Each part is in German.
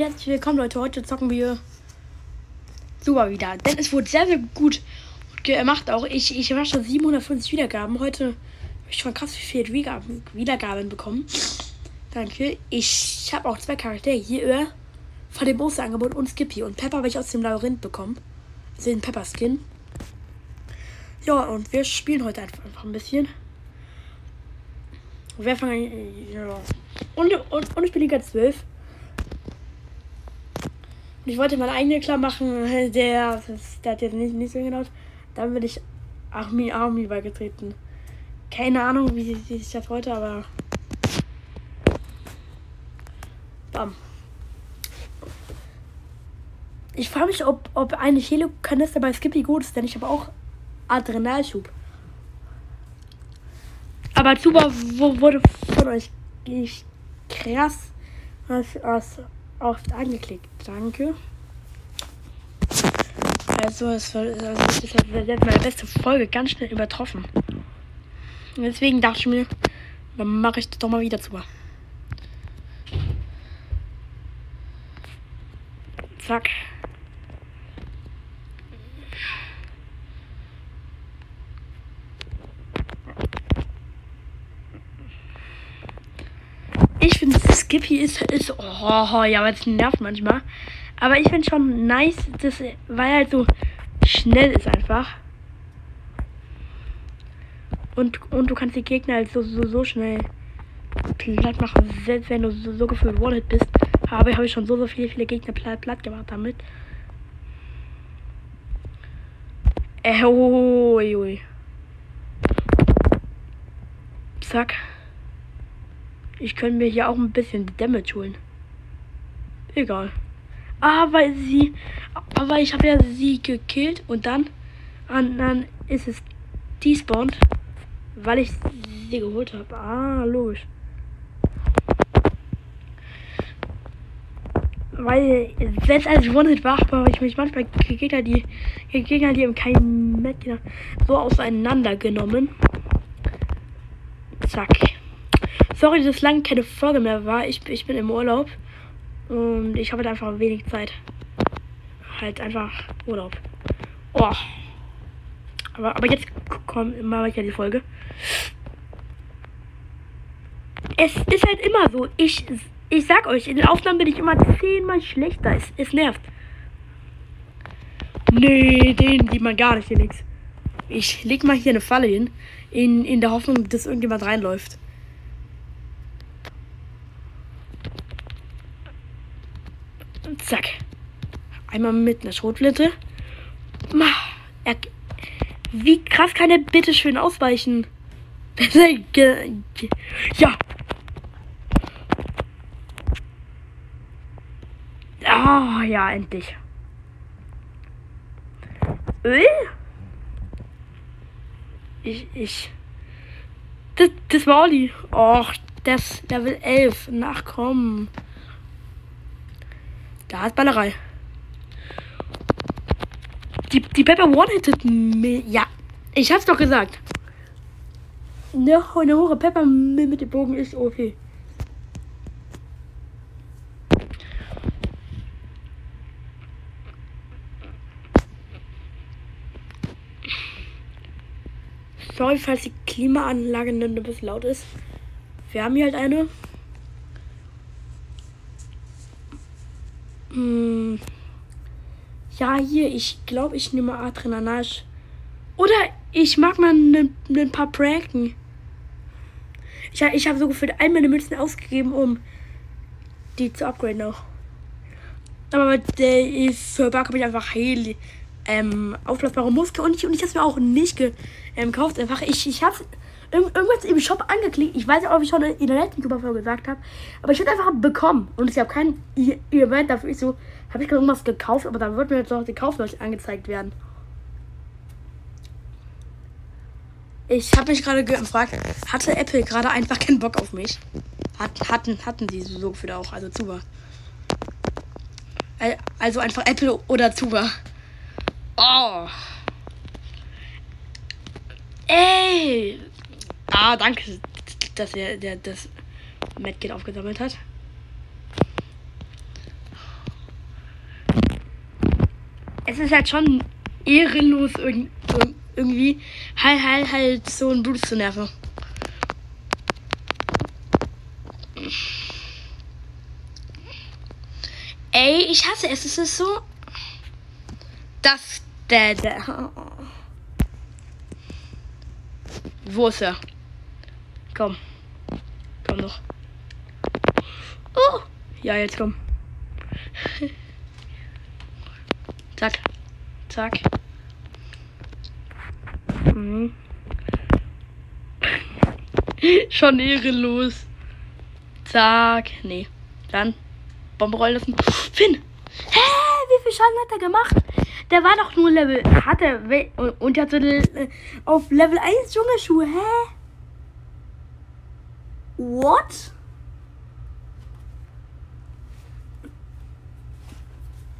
Und herzlich willkommen, Leute. Heute zocken wir super wieder. Denn es wurde sehr, sehr gut gemacht. Auch ich, ich habe schon 750 Wiedergaben. Heute habe ich schon krass viel Wiedergaben, Wiedergaben bekommen. Danke. Ich habe auch zwei Charaktere hier von dem Osterangebot und Skippy. Und Pepper habe ich aus dem Labyrinth bekommen. Also den Pepper-Skin. Ja, und wir spielen heute einfach, einfach ein bisschen. Wir fangen. Ja. Und, und, und ich bin Liga 12. Ich wollte meine eigene klar machen. Der, der hat jetzt nicht, nicht so genau. Dann bin ich Army Army beigetreten. Keine Ahnung, wie sich das heute, aber. Bam. Ich frage mich, ob, ob eine Helo-Kanister bei Skippy gut ist, denn ich habe auch Adrenalschub. Aber Zuba wurde von euch krass was, oft angeklickt. Danke. Also, es war, also ist jetzt meine beste Folge ganz schnell übertroffen. Deswegen dachte ich mir, dann mache ich das doch mal wieder zu. Zack. Ich finde Skippy ist, ist oh, ja, weil es nervt manchmal. Aber ich finde schon nice, dass, weil er halt so schnell ist einfach. Und, und du kannst die Gegner halt so, so, so schnell platt machen, selbst wenn du so, so gefühlt Wallet bist. Aber habe ich schon so, so viele, viele Gegner platt, platt gemacht damit. Äh, ui, ui. Zack. Ich könnte mir hier auch ein bisschen Damage holen. Egal. Aber sie. Aber ich habe ja sie gekillt und dann. Und dann ist es despawned. Weil ich sie geholt habe. Ah, logisch. Weil selbst als ich One-Hit war, habe ich mich manchmal Gegner, die Gegner, die im keinen Met so auseinandergenommen. Zack. Sorry, dass lange keine Folge mehr war. Ich, ich bin im Urlaub. Und ich habe halt einfach wenig Zeit. Halt einfach Urlaub. Oh. Aber, aber jetzt kommt mal weiter die Folge. Es ist halt immer so. Ich, ich sag euch, in den Aufnahmen bin ich immer zehnmal schlechter. Es, es nervt. Nee, den sieht man gar nicht, hier nix. Ich leg mal hier eine Falle hin. In, in der Hoffnung, dass irgendjemand reinläuft. Zack. Einmal mit einer Schrotflinte. Wie krass kann er bitte schön ausweichen? ja. Oh, ja, endlich. Öl? Ich, ich. Das, das war Olli. Och, das Level 11. Nachkommen. Da ist Ballerei. Die, die Pepper one-hitted mich. Ja, ich hab's doch gesagt. Eine, eine hohe Pepper mit dem Bogen ist okay. Sorry, falls die Klimaanlage ein bisschen laut ist. Wir haben hier halt eine. Hm. Ja, hier, ich glaube, ich nehme Adrenalage. Oder ich mag mal ein ne, paar Pranken. Ich, ich habe so gefühlt all meine Münzen ausgegeben, um die zu upgraden auch. Aber der für Bug habe ich einfach Heli, ähm, aufblasbare Muskel und ich, und ich habe mir auch nicht gekauft. Ähm, einfach, ich, ich habe irgendwas im Shop angeklickt. Ich weiß nicht, ob ich schon in der letzten Superfolge gesagt habe. Aber ich würde einfach bekommen. Und ich habe kein Event dafür. Ich so, habe ich gerade irgendwas gekauft, aber dann wird mir jetzt noch die Kaufleute angezeigt werden. Ich habe mich gerade gefragt, hatte Apple gerade einfach keinen Bock auf mich? Hat, hatten, hatten die so gefühlt auch, also Zuba. Also einfach Apple oder Zuba. Oh. Ey, Ah, danke, dass er der, das Medkit aufgesammelt hat. Es ist halt schon ehrenlos irgendwie halt, halt, halt so ein Blut zu nerven. Ey, ich hasse es. Es ist so. Das. Der, der. Wo ist er? Komm. Komm noch. Oh! Ja, jetzt komm. Zack. Zack. Mhm. Schon ehrenlos. Zack. Nee. Dann. Bombe rollen lassen. Finn! Hä? Wie viel Schaden hat er gemacht? Der war doch nur Level. Hat er. Und er hatte äh, auf Level 1 Dschungelschuhe. Hä? What?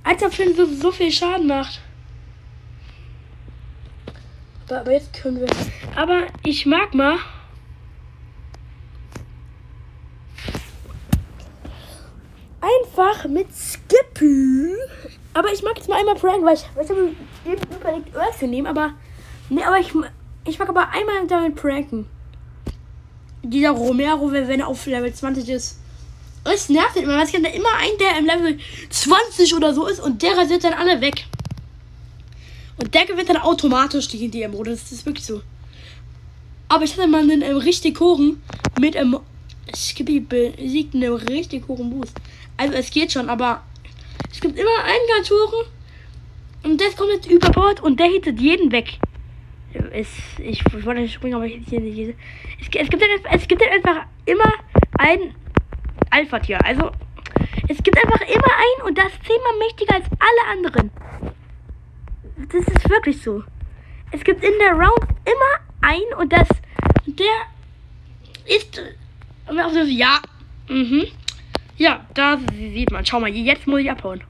Als ob Finn so, so viel Schaden macht. Aber jetzt können wir. Aber ich mag mal. Einfach mit Skippy. Aber ich mag jetzt mal einmal Prank, weil ich, weil ich habe eben überlegt, Earth zu nehmen, aber. Nee, aber ich, ich mag aber einmal damit pranken. Dieser Romero, wenn er auf Level 20 ist. Es nervt immer, es gibt immer einen, der im Level 20 oder so ist und der rasiert dann alle weg. Und der gewinnt dann automatisch die DM-Runde. Das ist wirklich so. Aber ich hatte mal einen, einen richtig hohen mit einem Skippy besiegt einen richtig hohen Boost. Also es geht schon, aber es gibt immer einen ganz hohen und der kommt jetzt über Bord und der hittet jeden weg. Es, ich wollte nicht springen, aber ich hier nicht. Es, es, gibt es gibt einfach immer ein Alpha-Tier. Also es gibt einfach immer einen und das ist zehnmal mächtiger als alle anderen. Das ist wirklich so. Es gibt in der Round immer einen und das der ist ja. Mhm. Ja, da sieht man. Schau mal, jetzt muss ich abhauen.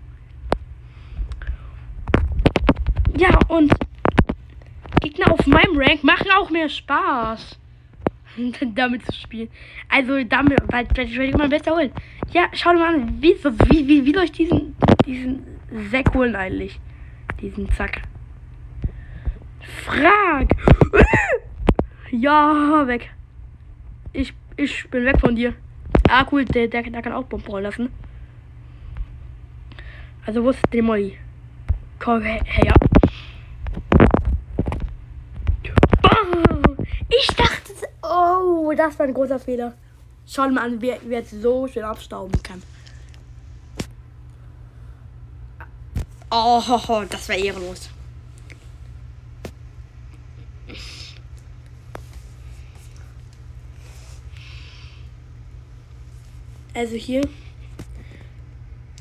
Ja, und Gegner auf meinem Rank machen auch mehr Spaß. damit zu spielen. Also damit, weil, weil ich werde immer besser holen. Ja, schau mal an, wie, wie, wie, wie ich diesen, diesen Sack holen eigentlich? Diesen Zack. Frag! Ja, weg. Ich, ich bin weg von dir. Ah, cool, der, der, der kann auch Bomben rollen lassen. Also, wo ist der Molly? Komm her. her. Ich dachte, oh, das war ein großer Fehler. Schau mal an, wer, wer jetzt so schön abstauben kann. Oh, das wäre ehrenlos. Also hier.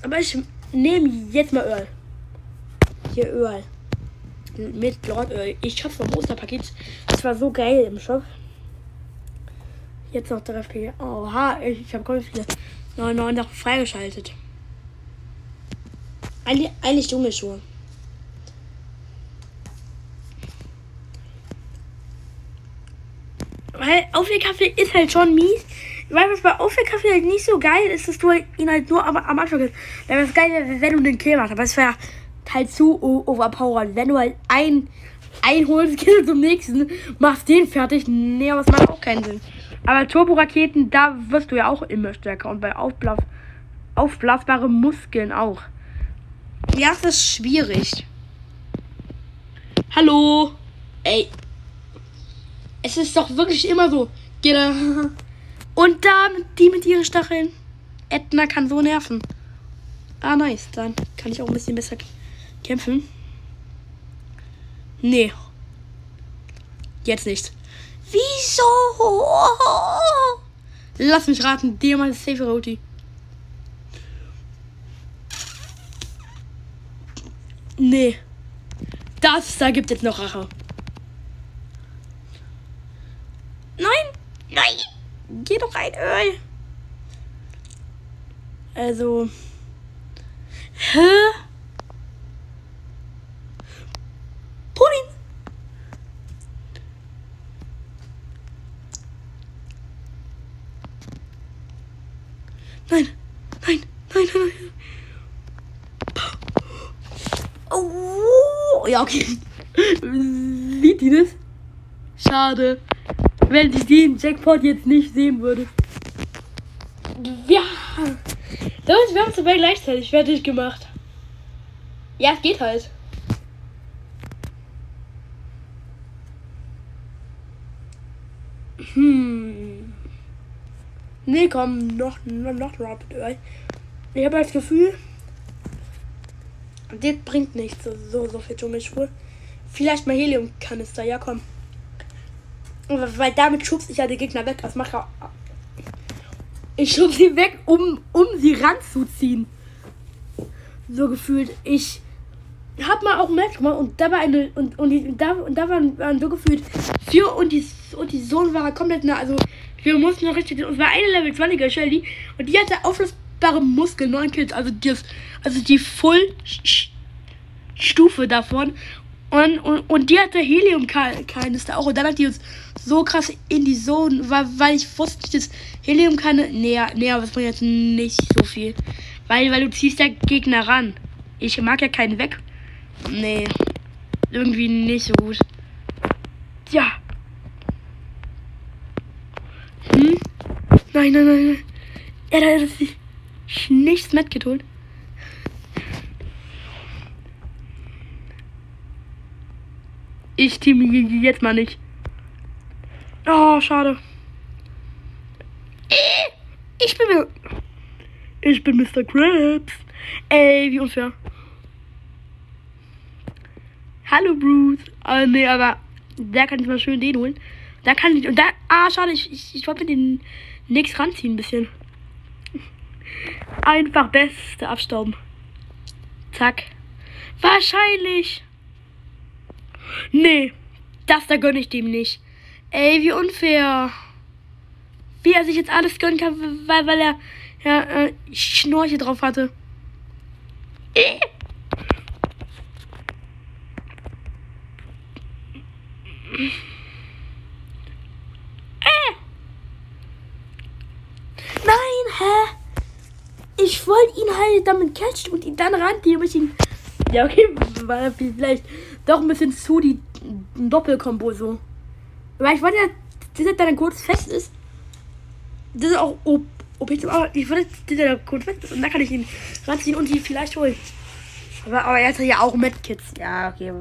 Aber ich nehme jetzt mal Öl. Hier Öl. Mit Lord Öl. Ich hab's vom Osterpaket. Das war so geil im Shop. Jetzt noch drei Spiele. Oha, ich habe ganz viele neue neue noch freigeschaltet. Eigentlich, eigentlich Dschungelschuhe. Weil Aufwärkaffee ist halt schon mies. Weil was bei Aufwärkaffee halt nicht so geil ist, dass du ihn halt nur am, am Anfang kriegst. Weil das geil wäre, wenn du den Kill machst. Aber es wäre halt zu overpowered. Wenn du halt ein einholst, Kill zum nächsten, machst den fertig. Nee, aber es macht auch keinen Sinn. Aber Turboraketen, da wirst du ja auch immer stärker. Und bei aufblas aufblasbare Muskeln auch. Ja, das ist schwierig. Hallo? Ey. Es ist doch wirklich immer so. Und da die mit ihren Stacheln. Edna kann so nerven. Ah, nice. Dann kann ich auch ein bisschen besser kämpfen. Nee. Jetzt nicht. Wieso? Lass mich raten, dir mal Safe Roti. Nee. Das da gibt jetzt noch Rache. Nein! Nein! Geh doch rein, Öl! Also. Hä? Nein, nein, nein, nein. Oh. Oh, ja, okay. Sieht die das? Schade. Wenn ich den Jackpot jetzt nicht sehen würde. Ja. Leute, wir haben es gleichzeitig fertig gemacht. Ja, es geht halt. Hm. Nee, komm, noch, noch, noch Eye. Ich habe das Gefühl, das bringt nichts, so, so, so viel Dschungelspur. Vielleicht mal Heliumkanister, ja komm. Weil damit schubst ich ja die Gegner weg. Das macht ja. Ich schub sie weg, um, um sie ranzuziehen. So gefühlt. Ich hab mal auch Match gemacht und da war eine. Und, und, die, da, und da waren, waren so gefühlt vier und die, und die Sohn war komplett nah. Also wir mussten noch richtig. Und es war eine Level 20er Shelly und die hatte auflösbare Muskeln, 9 Kills. Also die, also die Full Stufe davon. Und, und, und die hatte Helium-Kanister auch. Und dann hat die uns so krass in die Zone, weil, weil ich wusste, dass Helium keine. Nee, nee, aber das bringt jetzt nicht so viel. Weil, weil du ziehst ja Gegner ran. Ich mag ja keinen weg. Nee. Irgendwie nicht so gut. Ja. Hm? Nein, nein, nein, nein. Ja, da ist nichts mitgetan. Ich team jetzt mal nicht. Oh, schade. Ich bin. Ich bin Mr. Krabs. Ey, wie unfair. Hallo, Bruce. Oh, nee, aber da kann ich mal schön den holen. Da kann ich. Und da. Ah, schade, ich, ich, ich wollte mir den nix ranziehen, ein bisschen. Einfach beste abstauben. Zack. Wahrscheinlich. Nee, das da gönne ich dem nicht. Ey, wie unfair. Wie er sich jetzt alles gönnen kann, weil, weil er ja, äh, Schnorche drauf hatte. Äh. Nein, hä? Ich wollte ihn halt damit catchen und ihn dann rannte ich ihn. Ja, okay, war vielleicht doch ein bisschen zu die Doppelkombo so. Weil ich wollte ja, dass er dann kurz fest ist. Das ist auch ob ich, wollte, dass er kurz fest ist und dann kann ich ihn ranziehen und ihn vielleicht holen. Aber, aber er hat ja auch Medkits. Ja, okay.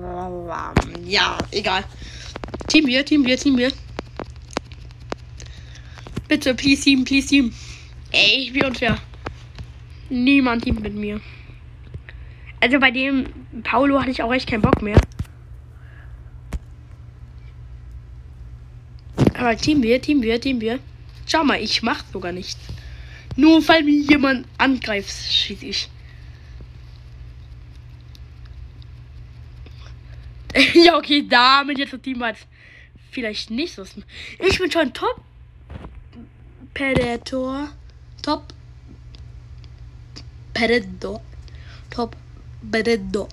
Ja, egal. Team wir, Team wir, Team wir. Bitte, please Team, please Team. Ey, ich bin unfair. Niemand teamt mit mir. Also bei dem Paulo hatte ich auch echt keinen Bock mehr. Aber Team wir, Team wir, Team wir. Schau mal, ich mach sogar nichts. Nur weil mir jemand angreift, schieße ich. ja, okay, damit jetzt das Team hat vielleicht nicht so. Ich bin schon Top Predator. Top Predator. Top Predator.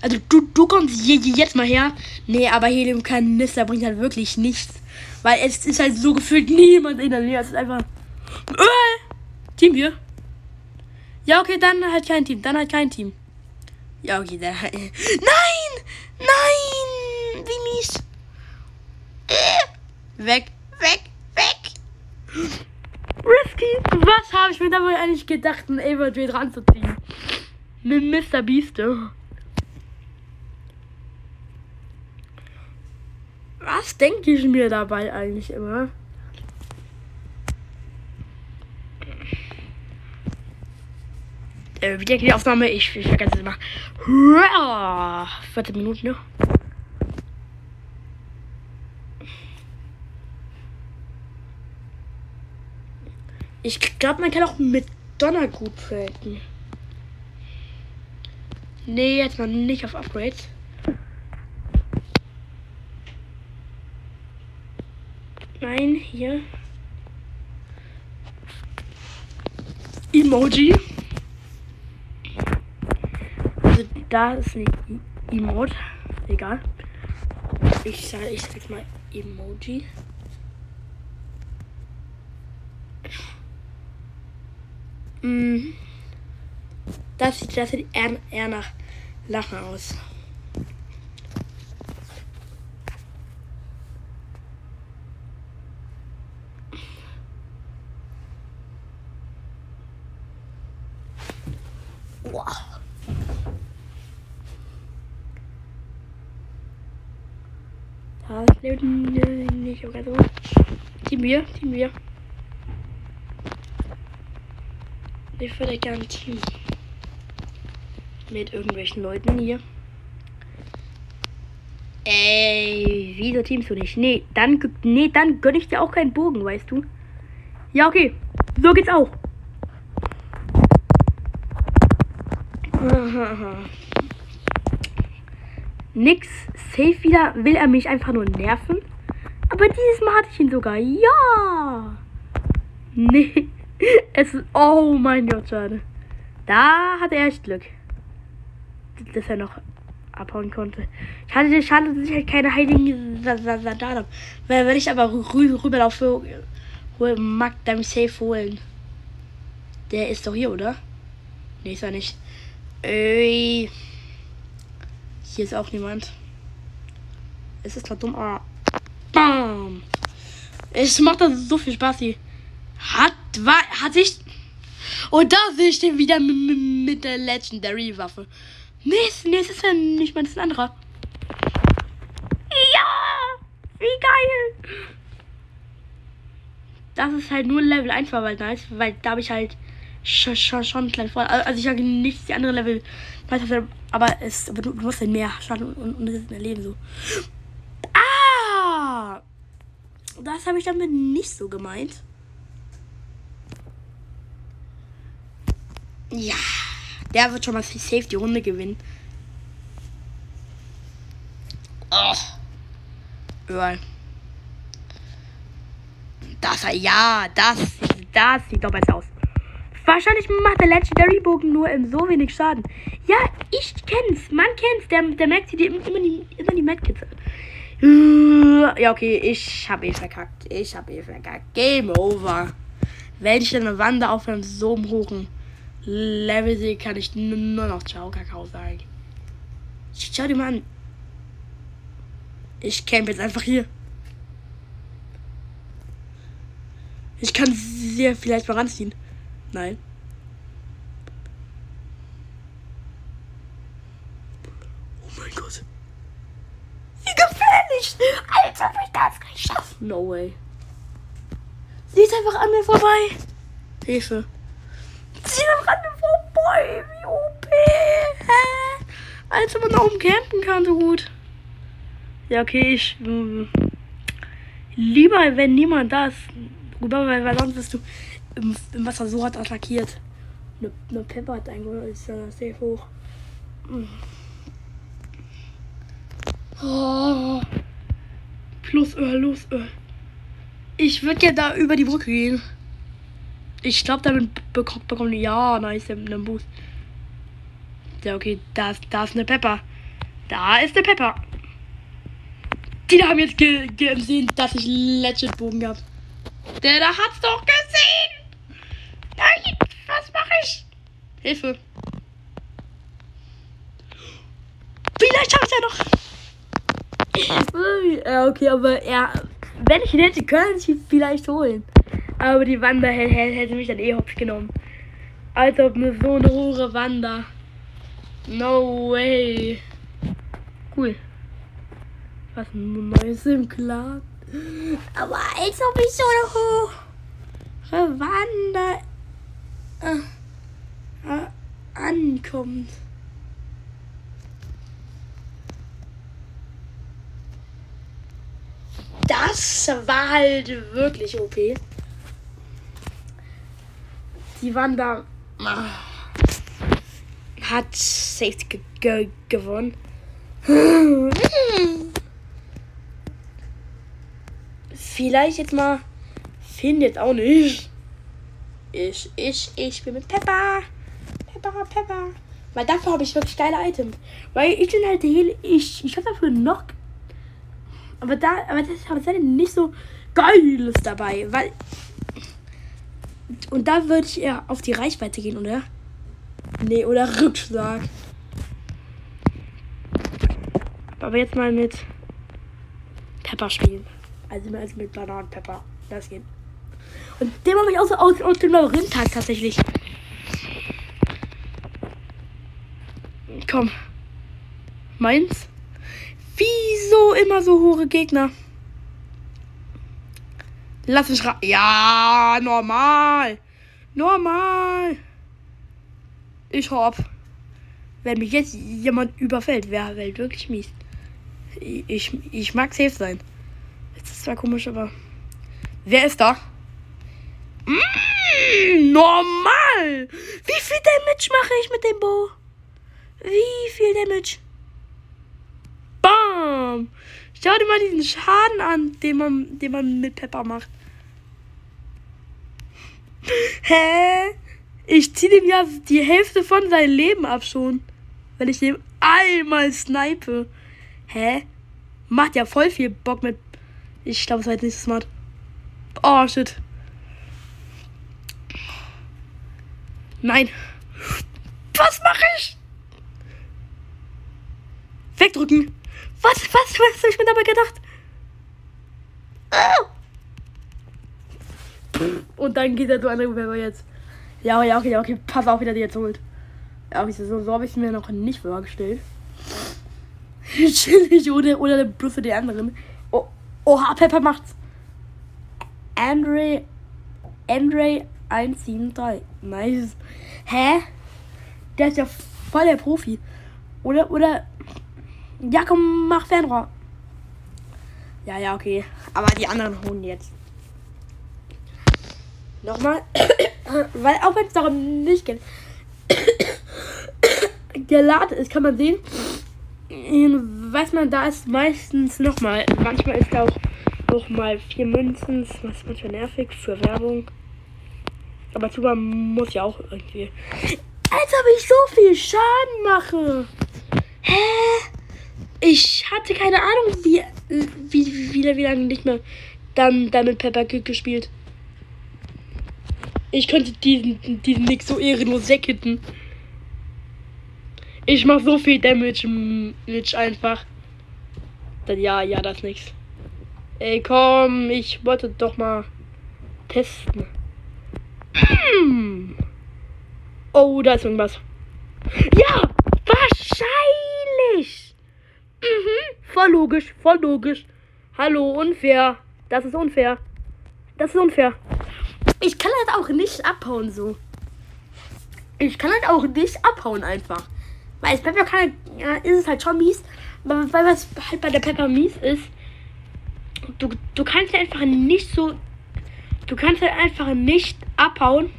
Also du, du kommst jetzt mal her. Nee, aber Heliumkanister bringt halt wirklich nichts. Weil es ist halt so gefühlt niemand in der Nähe. Es ist einfach. Äh, Team hier. Ja, okay, dann halt kein Team. Dann halt kein Team. Ja, okay, dann halt. Nein! Nein! Wie mies. Äh, weg, weg, weg! Risky! Was habe ich mir dabei eigentlich gedacht, einen Evertrade ranzuziehen? Mit Mr. Beaste. Was denke ich mir dabei eigentlich immer? Äh, wieder geht die Aufnahme. Ich, ich vergesse es immer. 14 Minuten, ne? Ich glaube, man kann auch mit Donner gut traden. Nee, jetzt mal nicht auf Upgrades. Nein, hier. Emoji. Also da ist ein Emote. Egal. Ich sage ich sag mal Emoji. Mh, das sieht, das sieht eher, eher nach Lachen aus. Wow. Das lebt nicht, nicht oder so. Team wir, Team wir. Ich würde gerne Team mit irgendwelchen Leuten hier. Ey, wieso teamst du nicht? Nee, dann, nee, dann gönn ich dir auch keinen Bogen, weißt du? Ja, okay. So geht's auch. Nix. Safe wieder will er mich einfach nur nerven. Aber dieses Mal hatte ich ihn sogar. Ja. Nee. Es ist. Oh mein Gott, schade. Da hatte er echt Glück. Dass er noch abhauen konnte. Schade, schade, dass ich halt keine heiligen Sandalen habe. Wenn ich aber rü rüberlaufe, mag dann safe holen. Der ist doch hier, oder? Nee, ist er nicht. Ey. Hier ist auch niemand. Es ist zwar dumm, aber. Bam! Es macht das so viel Spaß hier. Hat, war, hat sich. Und da sehe ich den wieder mit, der Legendary Waffe. Nee, nee, es ist ja nicht mal, ist ein anderer. Ja! Wie geil! Das ist halt nur Level 1 war, weil nice, weil da habe ich halt schon, schon, schon klein vor. Also ich habe nicht die andere Level, aber es, aber du, du musst halt mehr Schaden und, und ein Leben so. Ah! Das habe ich damit nicht so gemeint. Ja. Der wird schon mal safe die Runde gewinnen. Oh. Überall. Das, ja, das, das sieht doch besser aus. Wahrscheinlich macht der Legendary Bogen nur in so wenig Schaden. Ja, ich kenn's. Man kennt's. Der, der merkt sich immer, immer die, immer die Medkits. Ja, okay, ich hab eh verkackt. Ich hab eh verkackt. Game over. Wenn ich eine Wande auf einem so hohen Level sehe, kann ich nur noch Ciao Kakao sagen. Schau dir mal an. Ich camp jetzt einfach hier. Ich kann sie vielleicht mal ranziehen. Nein. Oh mein Gott. Wie gefährlich! Als ob ich das nicht schaffe. No way. Sie ist einfach an mir vorbei. Hilfe. Einfach an mir vorbei. Wie OP. Hä? Als ob man da oben campen kann, so gut. Ja, okay, ich. Hm, lieber, wenn niemand da ist. Rüber, weil, sonst bist du im, im Wasser so hart attackiert. Eine, eine Pepper hat eigentlich ist ja sehr hoch. Oh. Plus Öl, los Öl. Ich würde ja da über die Brücke gehen. Ich glaube, damit bekommt bekommen ja, nice, einen Boost. Ja, okay, da ist, da ist eine Pepper. Da ist eine Pepper. Die haben jetzt gesehen, dass ich Legend Bogen habe. Der da hat's doch gesehen. Nein, was mache ich? Hilfe. Vielleicht schaffe ich ja noch. Ja, okay, aber er, wenn ich ihn hätte, könnte ich ihn vielleicht holen. Aber die Wander hätte, hätte mich dann eh hops genommen. Als ob mir so eine hohe Wander. No way. Cool. Was Neues im Clan. Aber als ob ich so eine hohe Wander äh, äh, ankommt. Das war halt wirklich OP. Die Wanda hat safe ge gewonnen. Vielleicht jetzt mal. Findet auch nicht. Ich, ich, ich bin mit Pepper. Pepper, Pepper. Weil dafür habe ich wirklich geile Items. Weil ich bin halt der Ich, ich habe dafür noch. Aber da, aber das habe ich nicht so geiles dabei. Weil. Und da würde ich eher auf die Reichweite gehen, oder? Nee, oder Rückschlag. Aber jetzt mal mit Pepper spielen. Also, also mit Bananenpepper. Das geht. Und den mache ich auch so aus, aus dem Labyrinth tatsächlich. Komm. Meins? Wieso immer so hohe Gegner? Lass mich ra. Ja, normal. Normal. Ich hab. Wenn mich jetzt jemand überfällt, wäre halt wirklich mies. Ich, ich mag safe sein. Das ist zwar komisch, aber. Wer ist da? Mm, normal! Wie viel Damage mache ich mit dem Bow? Wie viel Damage? Bam! Schau dir mal diesen Schaden an, den man, den man mit Pepper macht. Hä? Ich ziehe dem ja die Hälfte von seinem Leben ab schon. Wenn ich dem einmal snipe. Hä? Macht ja voll viel Bock mit. Ich glaube, es war jetzt nicht so smart. Oh, shit. Nein. Was mache ich? Wegdrücken. Was, was, was habe ich mir dabei gedacht? Und dann geht der andere Bewerber jetzt. Ja, ja, okay, okay, pass auf, wie der jetzt holt. Ja, okay, so, so habe ich es mir noch nicht vorgestellt. Chillig oder, oder der Bluffe der anderen. Oh, oha, Pepper macht's. Andre, Andre 173. Nice. Hä? Der ist ja voll der Profi. Oder, oder. Ja, komm, mach Fernrohr. Ja, ja, okay. Aber die anderen holen jetzt. Nochmal. Weil auch wenn es darum nicht geht. geladen ist, kann man sehen. Weiß man, da ist meistens nochmal. Manchmal ist da auch nochmal vier Münzen. Was manchmal nervig für Werbung. Aber Tuba muss ja auch irgendwie. Als ob ich so viel Schaden mache. Hä? Ich hatte keine Ahnung, wie, wie, wie, wie lange nicht mehr dann, dann mit Pepper gespielt. Ich könnte diesen, diesen Nick so ehrenlos weghitten. Ich mach so viel Damage, Mitch, einfach. Dann ja, ja, das ist nix. Ey, komm, ich wollte doch mal testen. Oh, da ist irgendwas. Ja, wahrscheinlich. Mhm, voll logisch, voll logisch. Hallo, unfair. Das ist unfair. Das ist unfair. Ich kann halt auch nicht abhauen so. Ich kann halt auch nicht abhauen einfach. Weil es Pepper kann, ja, ist es halt schon mies. Weil, weil was halt bei der Pepper mies ist, du, du kannst einfach nicht so. Du kannst halt einfach nicht abhauen.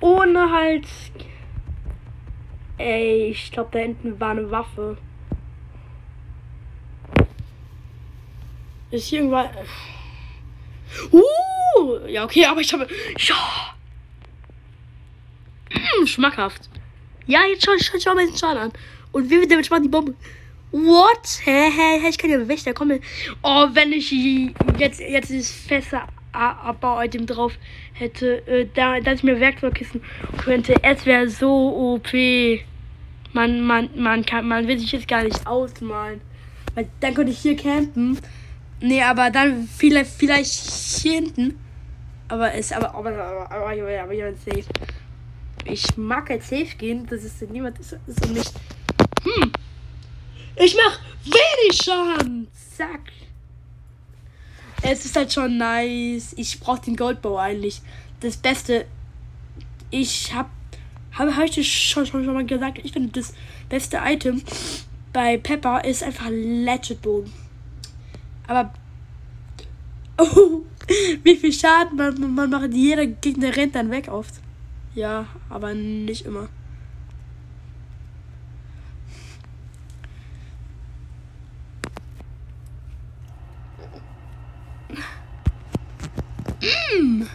Ohne halt. Ey, ich glaube, da hinten war eine Waffe. Ist hier irgendwann. Uh! Ja, okay, aber ich habe. Ja! Mm, schmackhaft. Ja, jetzt schau, schau, schau mal den Schaden an. Und wie viel Damage macht die Bombe? What? Hä, hä, hä, ich kann ja Wächter kommen. Oh, wenn ich jetzt, jetzt dieses feste Abbau-Item drauf hätte, äh, da, dass ich mir Werkzeugkissen könnte, es wäre so OP. Man, man, man kann, man will sich jetzt gar nicht ausmalen. Weil dann könnte ich hier campen. Nee, aber dann vielleicht, vielleicht hier hinten. Aber ist aber, aber, aber, aber, aber, aber jemand safe. Ich mag halt safe gehen, dass es niemand ist, ist und nicht. Hm. Ich mach wenig Schaden. Zack. Es ist halt schon nice. Ich brauch den Goldbow eigentlich. Das Beste. Ich hab. Habe hab ich schon, schon, schon mal gesagt. Ich finde das beste Item bei Pepper ist einfach Legit Bogen. Aber. Oh, wie viel Schaden man, man macht. Jeder Gegner rennt dann weg oft. Ja, aber nicht immer. Mm.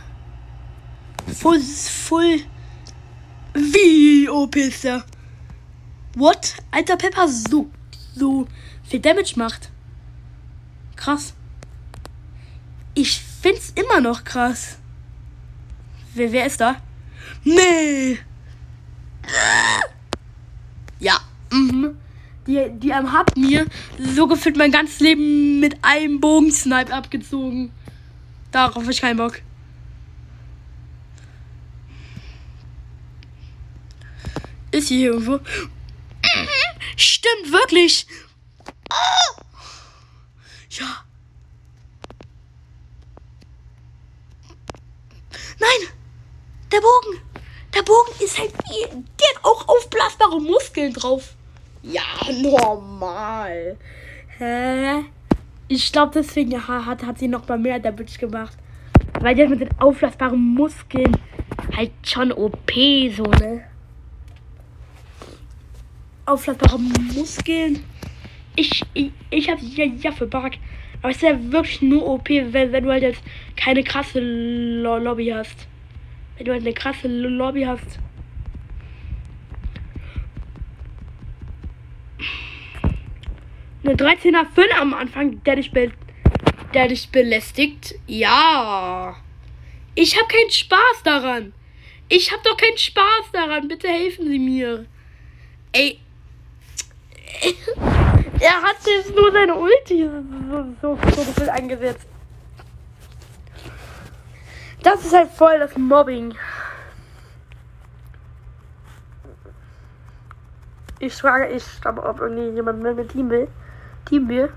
Full, full. Wie OP ist der? What? Alter Pepper so, so viel Damage macht. Krass. Ich find's immer noch krass. Wer, wer ist da? Nee. Ja. Mhm. Die, die haben mir so gefühlt mein ganzes Leben mit einem Bogensnipe abgezogen. Darauf habe ich keinen Bock. Ist hier irgendwo? Stimmt, wirklich. Oh. Ja. Nein! Der Bogen! Der Bogen ist halt wie. Der hat auch aufblasbare Muskeln drauf. Ja, normal. Hä? Ich glaube, deswegen hat, hat sie noch mal mehr Damage gemacht. Weil die mit den aufblasbaren Muskeln halt schon OP, so, ne? Aufblasbare Muskeln. Ich, ich, ich hab's ja, ja für Bark. Aber es ist ja wirklich nur OP, wenn, wenn du halt jetzt keine krasse Lobby hast. Wenn du halt eine krasse Lobby hast. Eine 13er Finn am Anfang, der dich, der dich belästigt. Ja. Ich habe keinen Spaß daran. Ich habe doch keinen Spaß daran. Bitte helfen Sie mir. Ey. Er hat jetzt nur seine Ulti so, so, so, so eingesetzt. Das ist halt voll das Mobbing. Ich frage, ich glaube, ob irgendwie jemand mit mir Team will. Team will.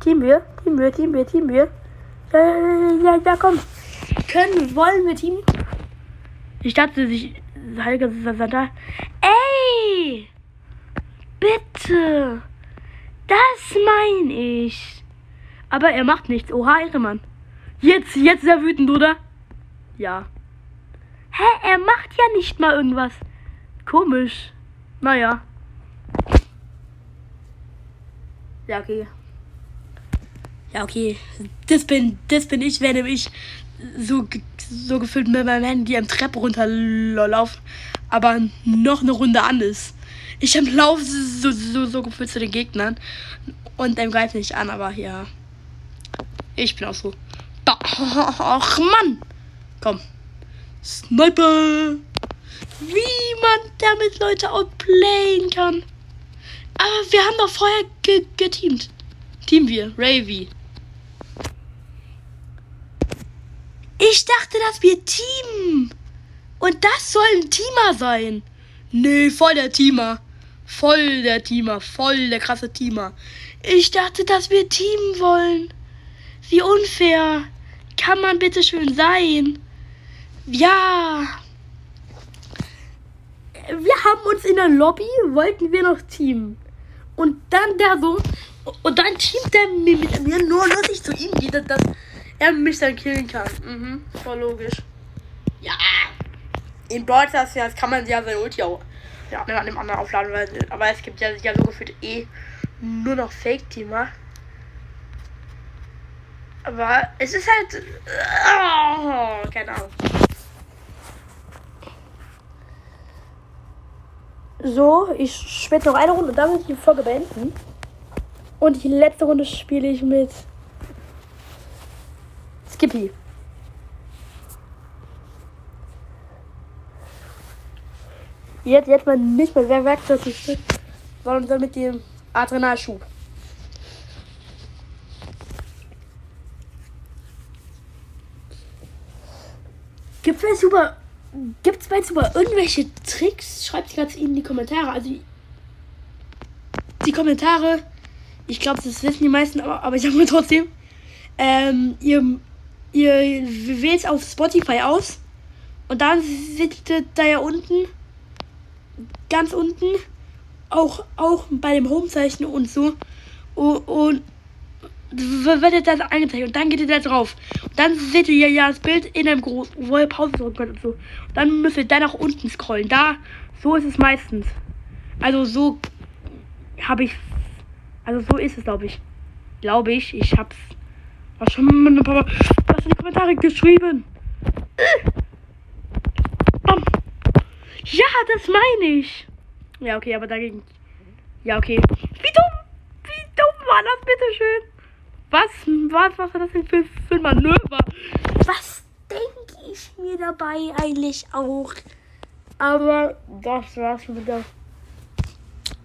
Team wir, Team wir, Team wir, Team wir. Ja, ja, ja, komm. Können, wollen wir Team? Ich dachte, sich. Ey! Bitte! Das meine ich. Aber er macht nichts. Oha, Ehremann. Jetzt, jetzt er wütend, oder? Ja. Hä, er macht ja nicht mal irgendwas. Komisch. Naja. Ja, okay. Ja, okay. Das bin, das bin ich, wenn ich so, so gefühlt mit meinem Handy am Treppe runterlaufen, aber noch eine Runde an ist. Ich laufe so, so, so gefühlt zu den Gegnern und dem greift nicht an, aber ja. Ich bin auch so. Ach Mann! Komm. Sniper! Wie man damit Leute outplayen kann. Aber wir haben doch vorher ge geteamt. Team wir, Ravy. Ich dachte, dass wir teamen. Und das soll ein Teamer sein. Nee, voll der Teamer. Voll der Teamer. Voll der krasse Teamer. Ich dachte, dass wir teamen wollen. Wie unfair. Kann man bitte schön sein? Ja. Wir haben uns in der Lobby, wollten wir noch teamen. Und dann der so. Und dann teamt der mit mir nur, dass ich zu ihm gehe, dass er mich dann killen kann. Mhm, voll logisch. Ja. In Brawl Stars ja, kann man ja sein Ulti auch ja, an dem anderen aufladen, weil, aber es gibt ja, ja so gefühlt eh nur noch Fake-Teamer. Aber es ist halt. Oh, keine Ahnung. So, ich spiele noch eine Runde und dann will ich die Folge beenden. Und die letzte Runde spiele ich mit Skippy. Jetzt, jetzt mal nicht mehr wer Werkzeug sondern mit dem Adrenalschub. Gibt es über Gibt es bei über irgendwelche Tricks? Schreibt sie gerade in die Kommentare. Also die Kommentare, ich glaube, das wissen die meisten, aber, aber ich sage mal trotzdem. Ähm, ihr, ihr wählt auf Spotify aus und dann seht ihr da ja unten, ganz unten, auch, auch bei dem Homezeichen und so. Und, und wird das angezeigt und dann geht ihr da drauf. Und dann seht ihr ja das Bild in einem großen, wo ihr Pause drücken könnt und so. Und dann müsst ihr da nach unten scrollen. Da, so ist es meistens. Also so habe ich, also so ist es, glaube ich. Glaube ich, ich hab's war schon mal ein paar in die Kommentare geschrieben. Ja, das meine ich. Ja, okay, aber dagegen. Ja, okay. Wie dumm! Wie dumm war das, bitteschön? Was, was war das denn für, für ein Manöver? Was denke ich mir dabei eigentlich auch? Aber das war's mit der.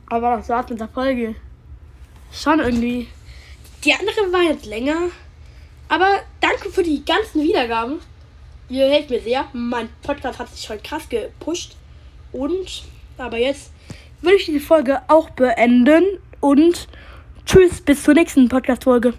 Aber das war's mit der Folge. Schon irgendwie. Die andere war jetzt länger. Aber danke für die ganzen Wiedergaben. Ihr helft mir sehr. Mein Podcast hat sich schon krass gepusht. Und, aber jetzt würde ich diese Folge auch beenden. Und tschüss, bis zur nächsten Podcast-Folge.